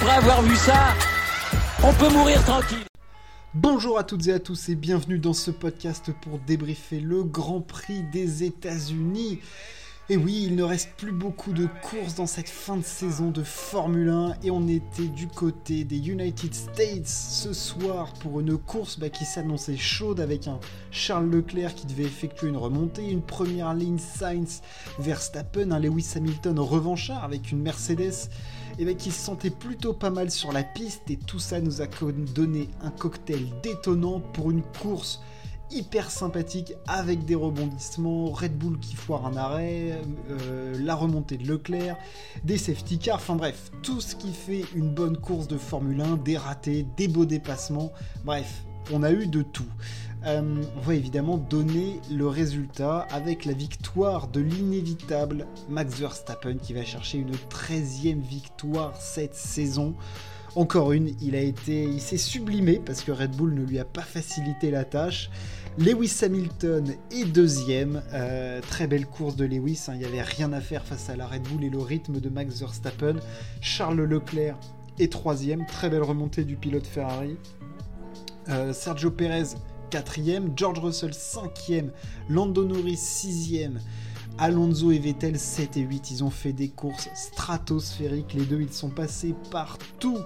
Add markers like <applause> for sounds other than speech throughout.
après avoir vu ça, on peut mourir tranquille. Bonjour à toutes et à tous et bienvenue dans ce podcast pour débriefer le Grand Prix des États-Unis. Et oui, il ne reste plus beaucoup de courses dans cette fin de saison de Formule 1 et on était du côté des United States ce soir pour une course bah, qui s'annonçait chaude avec un Charles Leclerc qui devait effectuer une remontée, une première ligne Sainz Verstappen, un Lewis Hamilton revanchard avec une Mercedes et bah, qui se sentait plutôt pas mal sur la piste. Et tout ça nous a donné un cocktail détonnant pour une course hyper sympathique avec des rebondissements, Red Bull qui foire un arrêt, euh, la remontée de Leclerc, des safety cars, enfin bref, tout ce qui fait une bonne course de Formule 1, des ratés, des beaux dépassements, bref, on a eu de tout. Euh, on va évidemment donner le résultat avec la victoire de l'inévitable Max Verstappen qui va chercher une 13e victoire cette saison. Encore une, il a été, il s'est sublimé parce que Red Bull ne lui a pas facilité la tâche. Lewis Hamilton est deuxième. Euh, très belle course de Lewis. Hein. Il n'y avait rien à faire face à la Red Bull et le rythme de Max Verstappen. Charles Leclerc est troisième. Très belle remontée du pilote Ferrari. Euh, Sergio Perez quatrième. George Russell cinquième. Lando Norris sixième. Alonso et Vettel 7 et 8, ils ont fait des courses stratosphériques. Les deux, ils sont passés partout.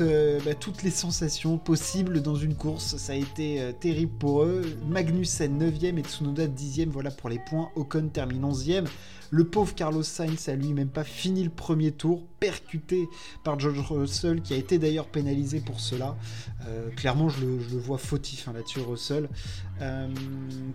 Euh, bah, toutes les sensations possibles dans une course. Ça a été euh, terrible pour eux. Magnussen 9ème et Tsunoda 10ème. Voilà pour les points. Ocon termine 11ème. Le pauvre Carlos Sainz a lui même pas fini le premier tour, percuté par George Russell, qui a été d'ailleurs pénalisé pour cela. Euh, clairement, je le, vois fautif hein, là-dessus, Russell.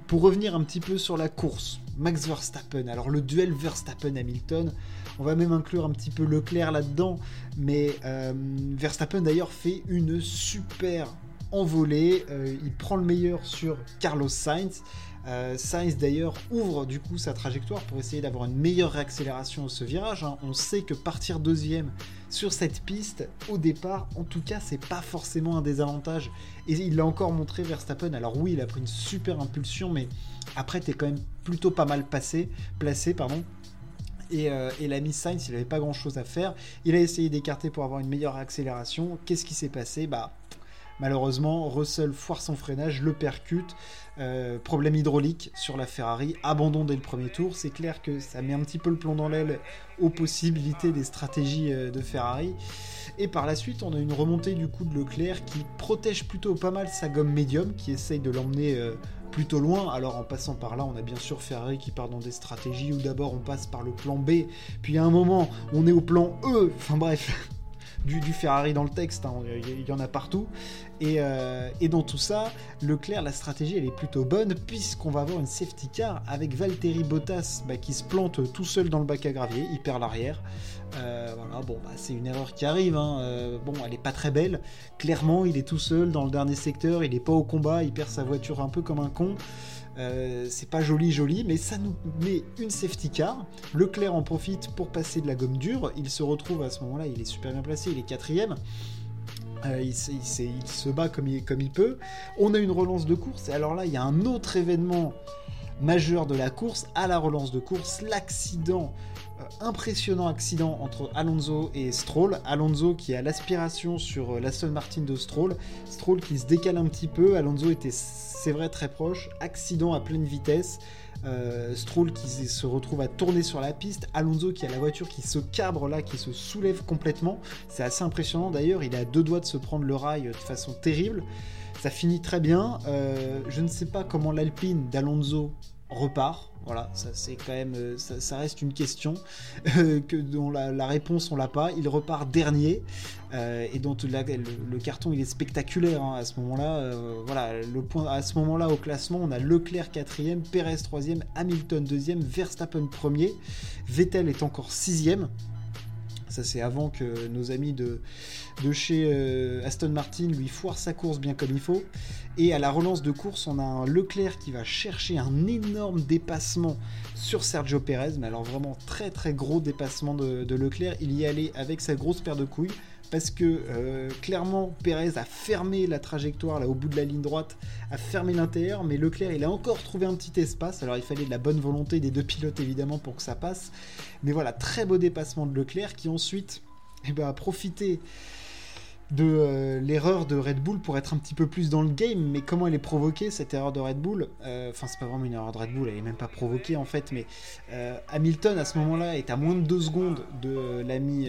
Pour revenir un petit peu sur la course, Max Verstappen. Alors le duel Verstappen-Hamilton, on va même inclure un petit peu Leclerc là-dedans, mais euh, Verstappen d'ailleurs fait une super envolée. Euh, il prend le meilleur sur Carlos Sainz. Euh, Sainz d'ailleurs ouvre du coup sa trajectoire pour essayer d'avoir une meilleure réaccélération à ce virage. Hein. On sait que partir deuxième sur cette piste, au départ, en tout cas, c'est pas forcément un désavantage. Et il l'a encore montré Verstappen. Alors oui, il a pris une super impulsion, mais après, t'es quand même plutôt pas mal passé, placé, pardon. Euh, et, l'ami Sainz, il n'avait pas grand chose à faire. Il a essayé d'écarter pour avoir une meilleure accélération. Qu'est-ce qui s'est passé? Bah, malheureusement, Russell foire son freinage, le percute. Euh, problème hydraulique sur la Ferrari, abandon dès le premier tour. C'est clair que ça met un petit peu le plomb dans l'aile aux possibilités des stratégies euh, de Ferrari. Et par la suite, on a une remontée du coup de Leclerc qui protège plutôt pas mal sa gomme médium, qui essaye de l'emmener plutôt loin. Alors en passant par là, on a bien sûr Ferrari qui part dans des stratégies où d'abord on passe par le plan B, puis à un moment on est au plan E, enfin bref, du, Ferrari dans le texte, hein. il y en a partout. Euh, et, dans tout ça, Leclerc, la stratégie elle est plutôt bonne puisqu'on va avoir une safety car avec Valtteri Bottas bah, qui se plante tout seul dans le bac à gravier, il perd l'arrière. Euh, voilà, bon, bah, c'est une erreur qui arrive. Hein. Euh, bon, elle est pas très belle. Clairement, il est tout seul dans le dernier secteur, il est pas au combat, il perd sa voiture un peu comme un con. Euh, c'est pas joli, joli, mais ça nous met une safety car. Leclerc en profite pour passer de la gomme dure. Il se retrouve à ce moment-là, il est super bien placé, il est quatrième. il, se bat comme il peut. On a une relance de course. Et alors là, il y a un autre événement majeur de la course à la relance de course, l'accident euh, impressionnant accident entre Alonso et Stroll. Alonso qui a l'aspiration sur euh, l'Aston Martin de Stroll. Stroll qui se décale un petit peu. Alonso était, c'est vrai, très proche. Accident à pleine vitesse. Euh, Stroll qui se retrouve à tourner sur la piste. Alonso qui a la voiture qui se cabre là, qui se soulève complètement. C'est assez impressionnant d'ailleurs. Il a deux doigts de se prendre le rail de façon terrible. Ça finit très bien. je ne sais pas comment l'Alpine d'Alonso repart. Voilà, ça c'est quand même, euh, ça, reste une question euh, que dont la, réponse on l'a pas. Il repart dernier euh, et dont le, carton il est spectaculaire hein, à ce moment-là. voilà, le point à ce moment-là au classement, on a Leclerc quatrième, Perez troisième, Hamilton deuxième, Verstappen premier, Vettel est encore sixième. Ça, c'est avant que nos amis de, de chez euh, Aston Martin lui foirent sa course bien comme il faut. Et à la relance de course, on a un Leclerc qui va chercher un énorme dépassement sur Sergio Perez. Mais alors vraiment très très gros dépassement de, Leclerc. Il y allait avec sa grosse paire de couilles parce que euh, clairement Pérez a fermé la trajectoire là au bout de la ligne droite, a fermé l'intérieur, mais Leclerc il a encore trouvé un petit espace. Alors il fallait de la bonne volonté des deux pilotes évidemment pour que ça passe, mais voilà très beau dépassement de Leclerc qui ensuite eh ben, a profité de euh, l'erreur de Red Bull pour être un petit peu plus dans le game. Mais comment elle est provoquée, cette erreur de Red Bull? Euh, Enfin, c'est pas vraiment une erreur de Red Bull, elle est même pas provoquée en fait. Mais euh, Hamilton, à ce moment-là, est à moins de 2 secondes de l'ami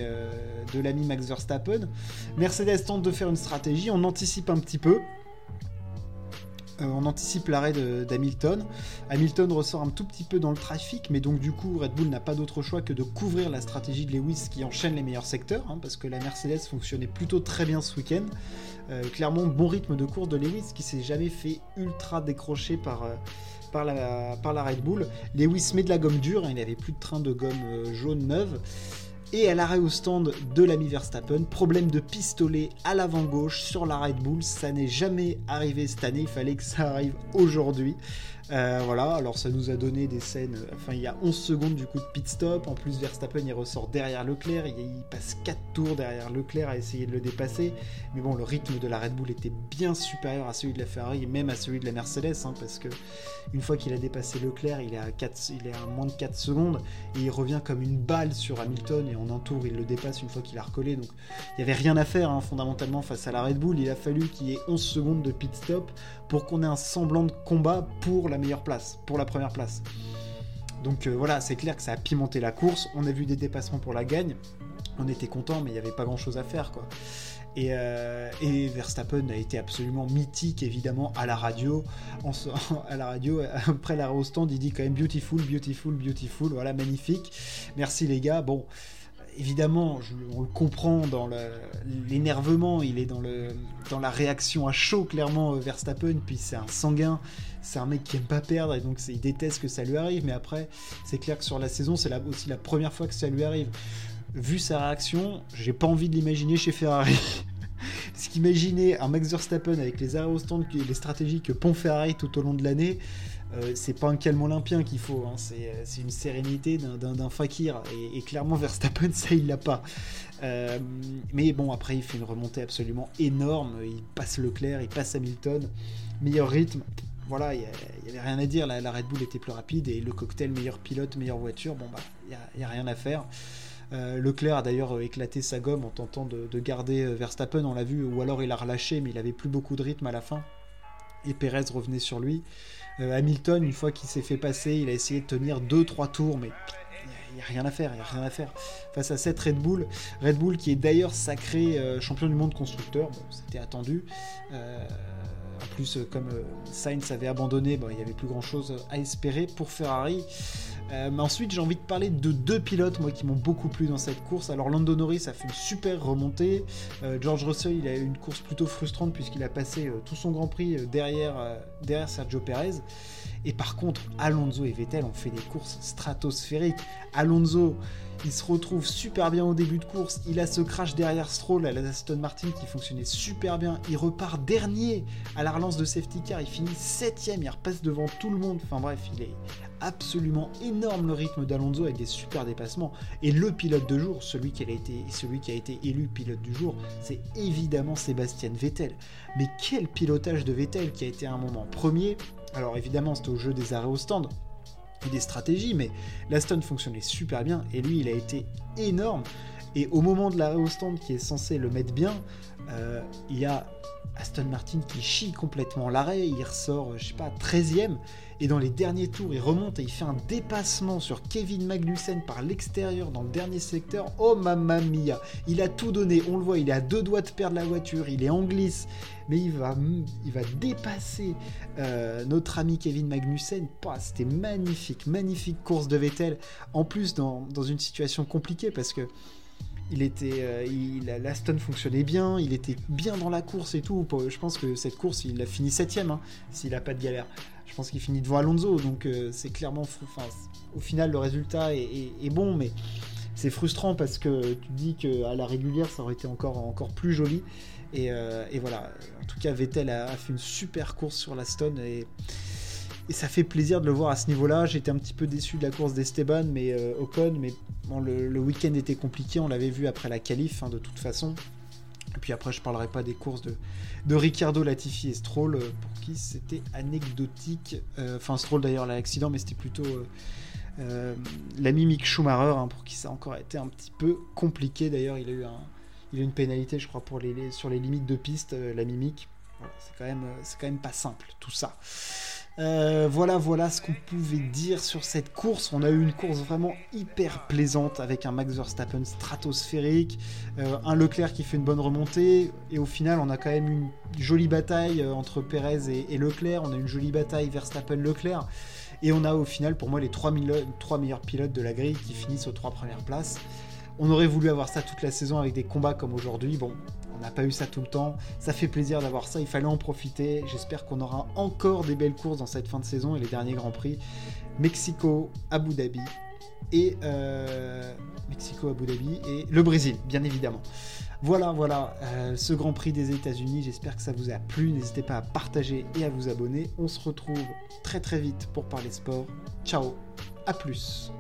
de l'ami Max Verstappen. Mercedes tente de faire une stratégie, on anticipe un petit peu. Euh, on anticipe l'arrêt d'Hamilton. Hamilton ressort un tout petit peu dans le trafic, mais donc du coup Red Bull n'a pas d'autre choix que de couvrir la stratégie de Lewis qui enchaîne les meilleurs secteurs, hein, parce que la Mercedes fonctionnait plutôt très bien ce week-end. Euh, clairement, bon rythme de course de Lewis qui s'est jamais fait ultra décrocher par, euh, par la Red Bull. Lewis met de la gomme dure, hein, il n'avait plus de train de gomme jaune neuve. Et à l'arrêt au stand de l'ami Verstappen, problème de pistolet à l'avant gauche sur la Red Bull, ça n'est jamais arrivé cette année, il fallait que ça arrive aujourd'hui. Euh, voilà, alors ça nous a donné des scènes. Enfin, il y a 11 secondes du coup de pit stop. En plus, Verstappen il ressort derrière Leclerc. Il, passe 4 tours derrière Leclerc à essayer de le dépasser. Mais bon, le rythme de la Red Bull était bien supérieur à celui de la Ferrari et même à celui de la Mercedes. Hein, parce que une fois qu'il a dépassé Leclerc, il est, à 4, il est à moins de 4 secondes. Et il revient comme une balle sur Hamilton. En un tour, il le dépasse une fois qu'il a recollé. Donc il n'y avait rien à faire hein, fondamentalement face à la Red Bull. Il a fallu qu'il y ait 11 secondes de pit stop pour qu'on ait un semblant de combat pour la meilleure place, pour la première place. Donc euh, voilà, c'est clair que ça a pimenté la course. On a vu des dépassements pour la gagne. On était content, mais il n'y avait pas grand chose à faire, quoi. Et, euh, Verstappen a été absolument mythique, évidemment, à la radio. <laughs> à la radio, après l'arrêt au stand, il dit quand même beautiful, beautiful, beautiful. Voilà, magnifique. Merci les gars. Bon, évidemment, on le comprend dans l'énervement, il est dans, le, dans la réaction à chaud, clairement, euh, Verstappen, puis c'est un sanguin, c'est un mec qui aime pas perdre, et donc il déteste que ça lui arrive, mais après, c'est clair que sur la saison, c'est aussi la première fois que ça lui arrive. Vu sa réaction, j'ai pas envie de l'imaginer chez Ferrari. <laughs> Parce qu'imaginer un Max Verstappen avec les arrêts au stand, les stratégies que pont Ferrari tout au long de l'année, euh, c'est pas un calme olympien qu'il faut, hein. euh, c'est une sérénité d'un fakir. Et, clairement, <laughs> Verstappen, ça, il l'a pas. Euh, mais bon, après, il fait une remontée absolument énorme. Il passe Leclerc, il passe Hamilton. Meilleur rythme. Voilà, il n'y avait rien à dire. La, Red Bull était plus rapide et le cocktail, meilleur pilote, meilleure voiture. Bon, bah, il n'y a, rien à faire. Leclerc a d'ailleurs éclaté sa gomme en tentant de, de garder Verstappen, on l'a vu, ou alors il a relâché, mais il avait plus beaucoup de rythme à la fin. Et Perez revenait sur lui. Euh, Hamilton, une fois qu'il s'est fait passer, il a essayé de tenir 2-3 tours, mais il n'y a rien à faire, il a rien à faire face à cette Red Bull. Red Bull qui est d'ailleurs sacré euh, champion du monde constructeur, c'était attendu. Euh, en plus, comme Sainz avait abandonné, il n'y avait plus grand chose à espérer pour Ferrari. Euh, mais ensuite, j'ai envie de parler de deux pilotes, moi, qui m'ont beaucoup plu dans cette course. Alors, Lando Norris a fait une super remontée. Euh, George Russell, il a eu une course plutôt frustrante puisqu'il a passé euh, tout son Grand Prix derrière, derrière Sergio Perez. Et par contre, Alonso et Vettel ont fait des courses stratosphériques. Alonso, il se retrouve super bien au début de course. Il a ce crash derrière Stroll à la Aston Martin qui fonctionnait super bien. Il repart dernier à la relance de safety car. Il finit septième. Il repasse devant tout le monde. Enfin bref, il est absolument énorme le rythme d'Alonso avec des super dépassements. Et le pilote de jour, celui qui a été, celui qui a été élu pilote du jour, c'est évidemment Sébastien Vettel. Mais quel pilotage de Vettel qui a été un moment premier? Alors évidemment, c'était au jeu des arrêts au stand des stratégies, mais l'Aston fonctionnait super bien et lui, il a été énorme. Et au moment de l'arrêt au stand qui est censé le mettre bien, euh, il y a Aston Martin qui chie complètement l'arrêt, il ressort, je sais pas, 13ème, et dans les derniers tours, il remonte et il fait un dépassement sur Kevin Magnussen par l'extérieur dans le dernier secteur. Oh mamma mia Il a tout donné, on le voit, il est à deux doigts de perdre la voiture, il est en glisse, mais il va, il va dépasser euh, notre ami Kevin Magnussen. C'était magnifique, magnifique course de Vettel. En plus, dans, dans une situation compliquée parce que il était, euh, fonctionnait bien, il était bien dans la course et tout. Je pense que cette course, il a fini septième, hein, s'il n'a pas de galère. Je pense qu'il finit devant Alonso, donc euh, c'est clairement, enfin, au final, le résultat est, bon, mais c'est frustrant parce que tu dis qu'à la régulière, ça aurait été encore, plus joli. Et, euh, voilà, en tout cas, Vettel a, fait une super course sur l'Aston et et ça fait plaisir de le voir à ce niveau-là. J'étais un petit peu déçu de la course d'Esteban, mais euh, Ocon, mais bon, le, week-end était compliqué. On l'avait vu après la qualif, hein, de toute façon. Et puis après, je parlerai pas des courses de, Ricardo, Latifi et Stroll, euh, pour qui c'était anecdotique. Euh, enfin, Stroll d'ailleurs, l'accident, mais c'était plutôt l'ami Mick Schumacher, hein, pour qui ça a encore été un petit peu compliqué. D'ailleurs, il a eu a une pénalité, je crois, sur les limites de piste, la mimique. même, c'est quand même pas simple tout ça. Euh, voilà, voilà ce qu'on pouvait dire sur cette course. On a eu une course vraiment hyper plaisante avec un Max Verstappen stratosphérique, euh, un Leclerc qui fait une bonne remontée, et au final, on a quand même une jolie bataille euh, entre Perez et, Leclerc. On a une jolie bataille Verstappen-Leclerc, et on a au final, pour moi, les trois, trois meilleurs pilotes de la grille qui finissent aux trois premières places. On aurait voulu avoir ça toute la saison avec des combats comme aujourd'hui. Bon, n'a pas eu ça tout le temps. Ça fait plaisir d'avoir ça, il fallait en profiter. J'espère qu'on aura encore des belles courses dans cette fin de saison et les derniers Grands Prix. Mexico, Abu Dhabi et euh, Mexico, Abu Dhabi et le Brésil, bien évidemment. Voilà, voilà, euh, ce Grand Prix des États-Unis. J'espère que ça vous a plu. N'hésitez pas à partager et à vous abonner. On se retrouve très très vite pour parler sport. Ciao, à plus.